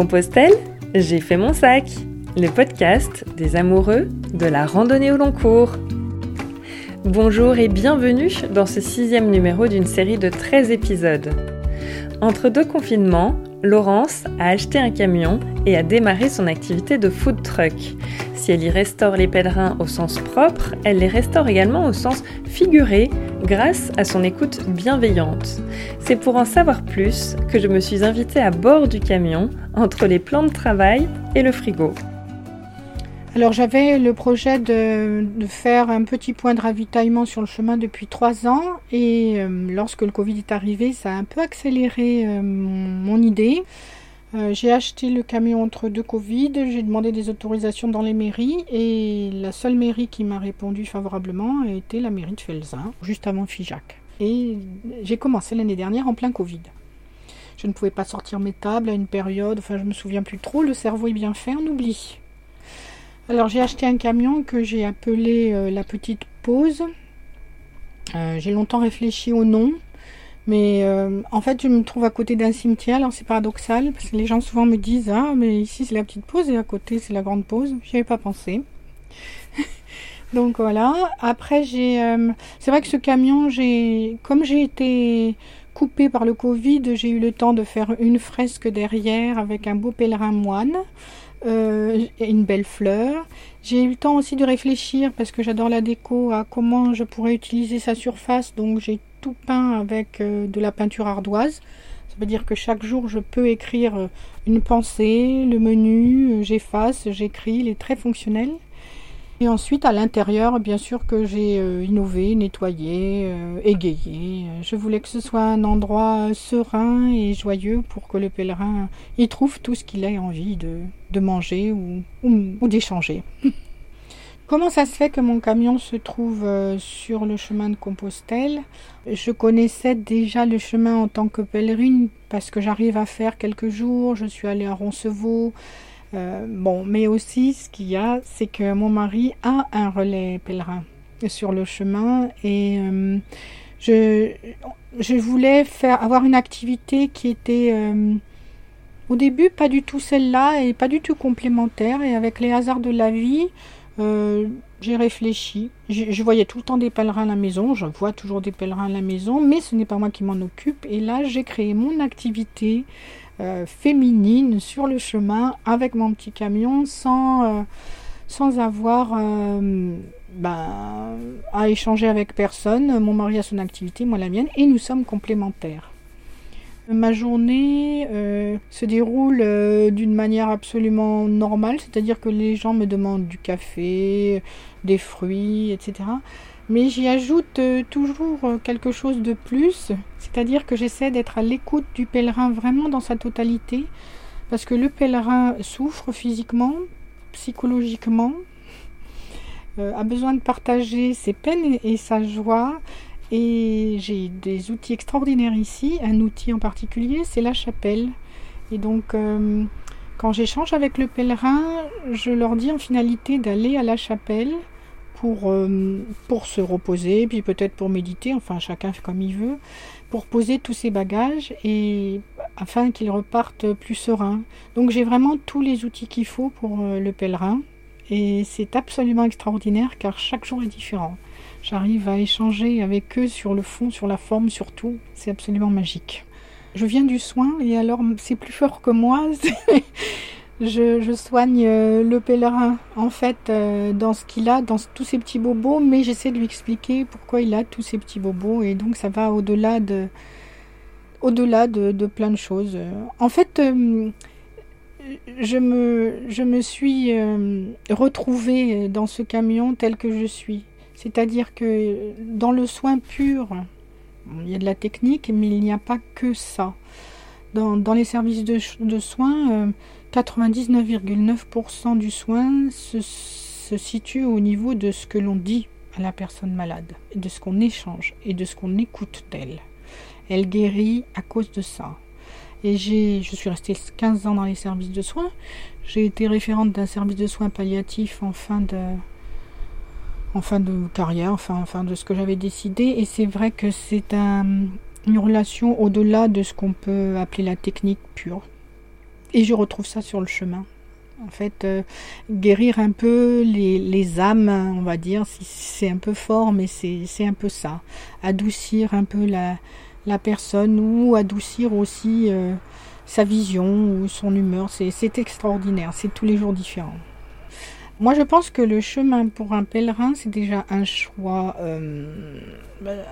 Compostelle, j'ai fait mon sac, le podcast des amoureux de la randonnée au long cours. Bonjour et bienvenue dans ce sixième numéro d'une série de 13 épisodes. Entre deux confinements, Laurence a acheté un camion et a démarré son activité de food truck. Si elle y restaure les pèlerins au sens propre, elle les restaure également au sens figuré grâce à son écoute bienveillante. C'est pour en savoir plus que je me suis invitée à bord du camion entre les plans de travail et le frigo. Alors j'avais le projet de, faire un petit point de ravitaillement sur le chemin depuis trois ans et euh, lorsque le Covid est arrivé, ça a un peu accéléré euh, mon, idée. Euh, j'ai acheté le camion entre deux Covid, j'ai demandé des autorisations dans les mairies et la seule mairie qui m'a répondu favorablement a été la mairie de Felzin, juste avant Figeac. Et j'ai commencé l'année dernière en plein Covid. Je ne pouvais pas sortir mes tables à une période, enfin je me souviens plus trop, le cerveau est bien fait, on oublie. Alors j'ai acheté un camion que j'ai appelé euh, la petite pause. Euh, j'ai longtemps réfléchi au nom, mais euh, en fait je me trouve à côté d'un cimetière, alors c'est paradoxal, parce que les gens souvent me disent Ah mais ici c'est la petite pause et à côté c'est la grande pause. J'y avais pas pensé. Donc voilà. Après j'ai c'est vrai que ce camion, j'ai comme j'ai été coupé par le Covid, j'ai eu le temps de faire une fresque derrière avec un beau pèlerin moine euh, une belle fleur. J'ai eu le temps aussi de réfléchir parce que j'adore la déco à comment je pourrais utiliser sa surface. Donc j'ai tout peint avec euh, de la peinture ardoise. Ça veut dire que chaque jour je peux écrire euh, une pensée, le menu, euh, j'efface, j'écris, il est très fonctionnel. Et ensuite, à l'intérieur, bien sûr que j'ai innové, nettoyé, égayé. Je voulais que ce soit un endroit serein et joyeux pour que le pèlerin y trouve tout ce qu'il a envie de, manger ou, d'échanger. Comment ça se fait que mon camion se trouve euh, sur le chemin de Compostelle? Je connaissais déjà le chemin en tant que pèlerine parce que j'arrive à faire quelques jours. Je suis allée à Roncevaux. Euh, bon, mais aussi ce qu'il y a, c'est que mon mari a un relais pèlerin sur le chemin et euh, je, voulais faire avoir une activité qui était au début pas du tout celle-là et pas du tout complémentaire et avec les hasards de la vie j'ai réfléchi. Je, voyais tout le temps des pèlerins à la maison, je vois toujours des pèlerins à la maison, mais ce n'est pas moi qui m'en occupe. Et là, j'ai créé mon activité euh, féminine sur le chemin avec mon petit camion sans, euh, avoir euh, ben, à échanger avec personne. Mon mari a son activité, moi la mienne, et nous sommes complémentaires. Ma journée se déroule d'une manière absolument normale, c'est-à-dire que les gens me demandent du café, des fruits, etc. Mais j'y ajoute euh, toujours euh, quelque chose de plus, c'est-à-dire que j'essaie d'être à l'écoute du pèlerin vraiment dans sa totalité, parce que le pèlerin souffre physiquement, psychologiquement, euh, a besoin de partager ses peines et sa joie. Et j'ai des outils extraordinaires ici. Un outil en particulier, c'est la chapelle. Et donc, quand j'échange avec le pèlerin, je leur dis en finalité d'aller à la chapelle pour, euh, pour se reposer, puis peut-être pour méditer, enfin chacun fait comme il veut, pour poser tous ses bagages et afin qu'il reparte plus serein. Donc j'ai vraiment tous les outils qu'il faut pour euh, le pèlerin et c'est absolument extraordinaire car chaque jour est différent. J'arrive à échanger avec eux sur le fond, sur la forme, sur tout. C'est absolument magique. Je viens du soin et alors c'est plus fort que moi. Je, soigne euh, le pèlerin en fait euh, dans ce qu'il a, dans tous ses petits bobos, mais j'essaie de lui expliquer pourquoi il a tous ces petits bobos et donc ça va au-delà de au-delà de, plein de choses. En fait, euh, je me, je me suis retrouvée dans ce camion tel que je suis. C'est-à-dire que dans le soin pur, il y a de la technique, mais il n'y a pas que ça. Dans, les services de, soins, 99,9% du soin se, situe au niveau de ce que l'on dit à la personne malade, de ce qu'on échange et de ce qu'on écoute d'elle. Elle guérit à cause de ça. Et je suis restée 15 ans dans les services de soins. J'ai été référente d'un service de soins palliatifs en fin de, en fin de carrière, enfin, enfin de ce que j'avais décidé. Et c'est vrai que c'est un, une relation au-delà de ce qu'on peut appeler la technique pure. Et je retrouve ça sur le chemin. En fait, euh, guérir un peu les, âmes, on va dire, c'est un peu fort, mais c'est un peu ça. Adoucir un peu la, la personne ou adoucir aussi euh, sa vision ou son humeur. C'est extraordinaire, c'est tous les jours différent. Moi, je pense que le chemin pour un pèlerin, c'est déjà un choix, euh,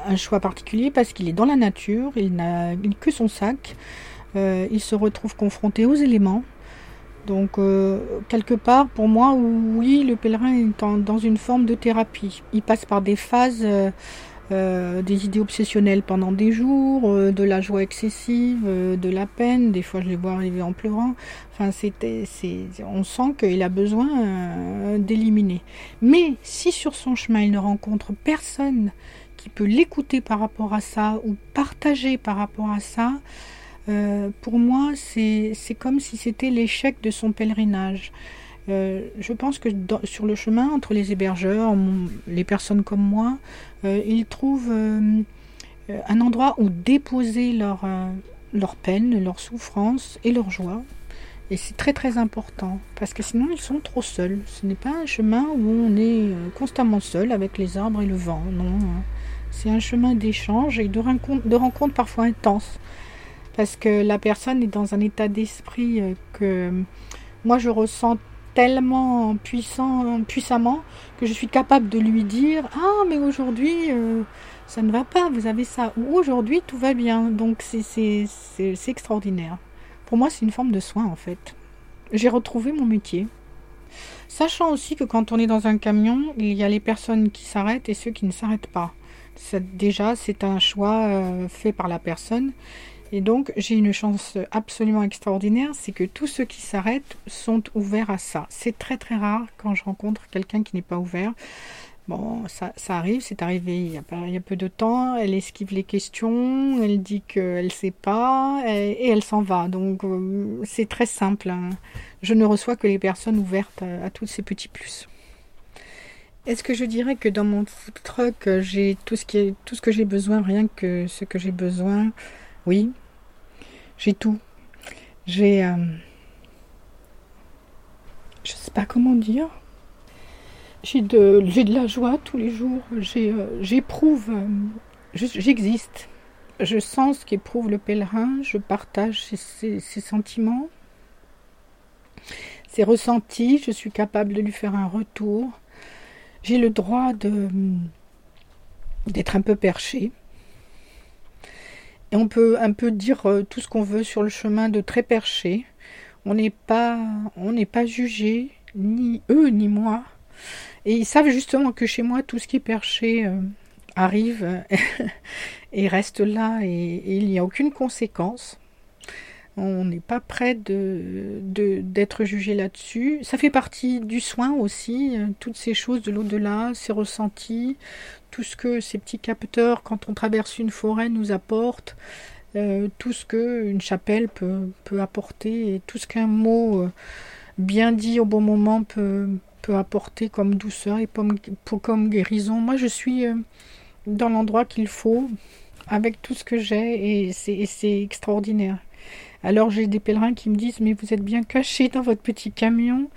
un choix particulier parce qu'il est dans la nature, il n'a que son sac, il se retrouve confronté aux éléments, donc, euh, quelque part, pour moi, oui, le pèlerin est dans une forme de thérapie. Il passe par des phases, euh, euh, des idées obsessionnelles pendant des jours, de la joie excessive, de la peine. Des fois, je les vois arriver en pleurant. Enfin, c'était, on sent qu'il a besoin d'éliminer. Mais si sur son chemin, il ne rencontre personne qui peut l'écouter par rapport à ça ou partager par rapport à ça, euh, pour moi, c'est comme si c'était l'échec de son pèlerinage. Euh, je pense que sur le chemin, entre les hébergeurs, les personnes comme moi, euh, ils trouvent un endroit où déposer leur, leur peine, leur souffrance et leur joie. Et c'est très très important, parce que sinon ils sont trop seuls. Ce n'est pas un chemin où on est constamment seul avec les arbres et le vent, non. Hein. C'est un chemin d'échange et de rencontres de rencontres parfois intenses parce que la personne est dans un état d'esprit euh, que moi je ressens tellement puissant, puissamment que je suis capable de lui dire Ah, mais aujourd'hui euh, ça ne va pas, vous avez ça, ou aujourd'hui tout va bien. Donc c'est extraordinaire. Pour moi, c'est une forme de soin en fait. J'ai retrouvé mon métier. Sachant aussi que quand on est dans un camion, il y a les personnes qui s'arrêtent et ceux qui ne s'arrêtent pas. Déjà, c'est un choix euh, fait par la personne. Et donc j'ai une chance absolument extraordinaire, c'est que tous ceux qui s'arrêtent sont ouverts à ça. C'est très très rare quand je rencontre quelqu'un qui n'est pas ouvert. Bon, ça, arrive, c'est arrivé il y, a peu de temps. Elle esquive les questions, elle dit qu'elle ne sait pas et, elle s'en va. Donc euh, c'est très simple. Hein. Je ne reçois que les personnes ouvertes à, à tous ces petits plus. Est-ce que je dirais que dans mon food truck, j'ai tout ce, qui est, tout ce que j'ai besoin, rien que ce que j'ai besoin oui, j'ai tout. J'ai... Euh, je sais pas comment dire. J'ai de, la joie tous les jours. Euh, j'éprouve... Euh, j'existe. Je sens ce qu'éprouve le pèlerin. Je partage ses, sentiments. Ses ressentis. Je suis capable de lui faire un retour. J'ai le droit de d'être un peu perché. On peut un peu dire euh, tout ce qu'on veut sur le chemin de très perché. On n'est pas, on n'est pas jugé, ni eux ni moi. Et ils savent justement que chez moi, tout ce qui est perché euh, arrive et reste là et, il n'y a aucune conséquence. On n'est pas prêt de, d'être jugé là-dessus. Ça fait partie du soin aussi, euh, toutes ces choses de l'au-delà, ces ressentis, tout ce que ces petits capteurs, quand on traverse une forêt, nous apportent, euh, tout ce que une chapelle peut, peut apporter, tout ce qu'un mot euh, bien dit au bon moment peut, peut apporter comme douceur et comme, comme guérison. Moi, je suis dans l'endroit qu'il faut, avec tout ce que j'ai, et c'est extraordinaire. Alors j'ai des pèlerins qui me disent mais vous êtes bien caché dans votre petit camion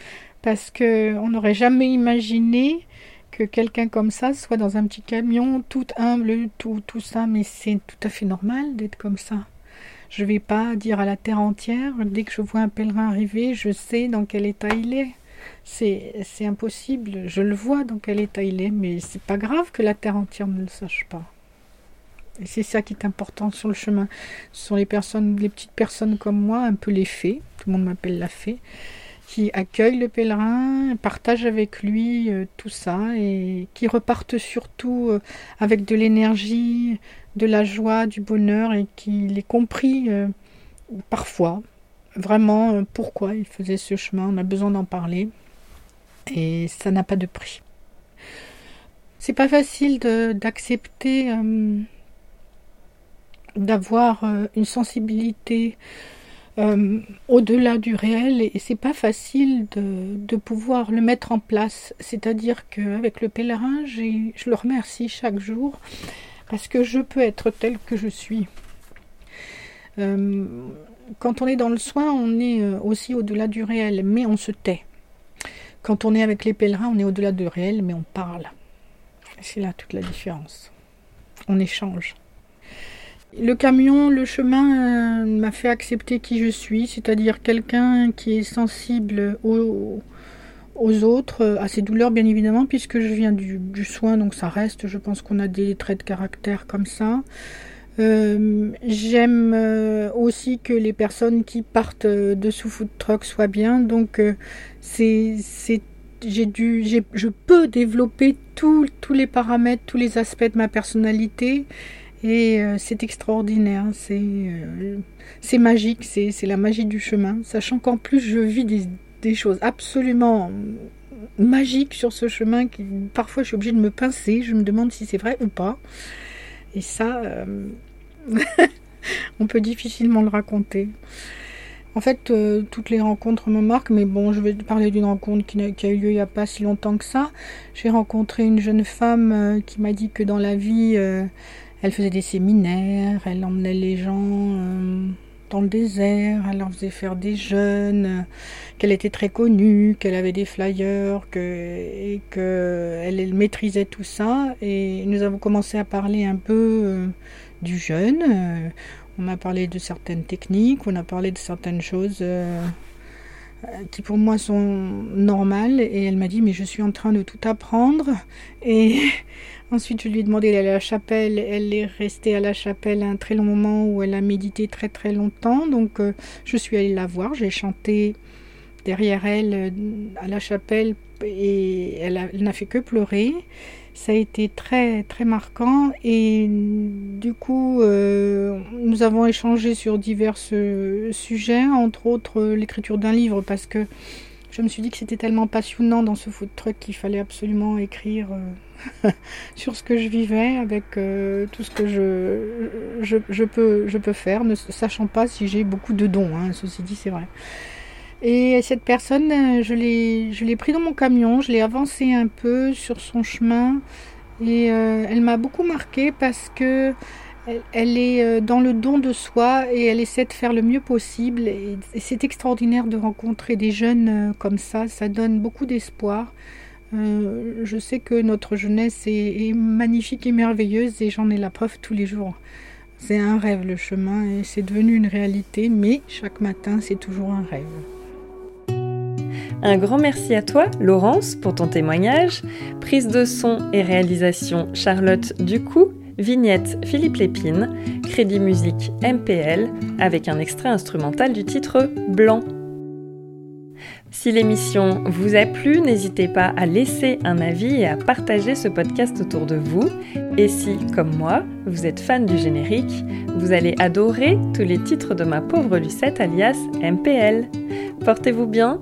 parce que on n'aurait jamais imaginé que quelqu'un comme ça soit dans un petit camion, tout humble, tout, tout ça, mais c'est tout à fait normal d'être comme ça. Je ne vais pas dire à la terre entière, dès que je vois un pèlerin arriver, je sais dans quel état il est. C'est, c'est impossible, je le vois dans quel état il est, mais c'est pas grave que la terre entière ne le sache pas. Et c'est ça qui est important sur le chemin. Ce sont les personnes, les petites personnes comme moi, un peu les fées, tout le monde m'appelle la fée, qui accueillent le pèlerin, partagent avec lui euh, tout ça et qui repartent surtout euh, avec de l'énergie, de la joie, du bonheur et qu'il ait compris euh, parfois vraiment pourquoi il faisait ce chemin. On a besoin d'en parler et ça n'a pas de prix. C'est pas facile d'accepter d'avoir une sensibilité euh, au-delà du réel et c'est pas facile de, pouvoir le mettre en place. C'est-à-dire qu'avec le pèlerin, je le remercie chaque jour parce que je peux être tel que je suis. Euh, quand on est dans le soin, on est aussi au-delà du réel, mais on se tait. Quand on est avec les pèlerins, on est au-delà du réel, mais on parle. C'est là toute la différence. On échange. Le camion, le chemin m'a fait accepter qui je suis, c'est-à-dire quelqu'un qui est sensible aux, autres, à ses douleurs bien évidemment, puisque je viens du, soin, donc ça reste, je pense qu'on a des traits de caractère comme ça. Euh, j'aime euh, aussi que les personnes qui partent de sous food truck soient bien, donc euh, c'est j'ai dû, je peux développer tous les paramètres, tous les aspects de ma personnalité et euh, c'est extraordinaire, c'est euh, magique, c'est la magie du chemin. Sachant qu'en plus je vis des, choses absolument magiques sur ce chemin, qui parfois je suis obligée de me pincer, je me demande si c'est vrai ou pas. Et ça, euh, on peut difficilement le raconter. En fait, toutes les rencontres me marquent, mais bon, je vais parler d'une rencontre qui a, eu lieu il n'y a pas si longtemps que ça. J'ai rencontré une jeune femme qui m'a dit que dans la vie, elle faisait des séminaires, elle emmenait les gens euh, dans le désert, elle leur faisait faire des jeûnes, qu'elle était très connue, qu'elle avait des flyers, et qu'elle elle maîtrisait tout ça. Et nous avons commencé à parler un peu euh, du jeûne. Euh, on a parlé de certaines techniques, on a parlé de certaines choses qui pour moi sont normales. Et elle m'a dit, mais je suis en train de tout apprendre. Et Ensuite, je lui ai demandé d'aller à la chapelle. Elle est restée à la chapelle un très long moment où elle a médité très très longtemps. Donc, euh, je suis allée la voir. J'ai chanté derrière elle euh, à la chapelle et elle, n'a fait que pleurer. Ça a été très très marquant et du coup euh, nous avons échangé sur divers sujets, entre autres l'écriture d'un livre parce que je me suis dit que c'était tellement passionnant dans ce food truck qu'il fallait absolument écrire sur ce que je vivais, avec euh, tout ce que je, je, peux, je peux faire, ne sachant pas si j'ai beaucoup de dons, hein, ceci dit c'est vrai. Et cette personne, euh, je l'ai pris dans mon camion, je l'ai avancé un peu sur son chemin et euh, elle m'a beaucoup marqué parce que elle, est dans le don de soi et elle essaie de faire le mieux possible. et c'est extraordinaire de rencontrer des jeunes comme ça, ça donne beaucoup d'espoir. Euh, je sais que notre jeunesse est, magnifique et merveilleuse et j'en ai la preuve tous les jours. C'est un rêve le chemin et c'est devenu une réalité, mais chaque matin c'est toujours un rêve. Un grand merci à toi, Laurence, pour ton témoignage. Prise de son et réalisation Charlotte Ducou, vignette Philippe Lépine, crédit musique MPL, avec un extrait instrumental du titre Blanc. Si l'émission vous a plu, n'hésitez pas à laisser un avis et à partager ce podcast autour de vous. Et si, comme moi, vous êtes fan du générique, vous allez adorer tous les titres de ma pauvre Lucette alias MPL. Portez-vous bien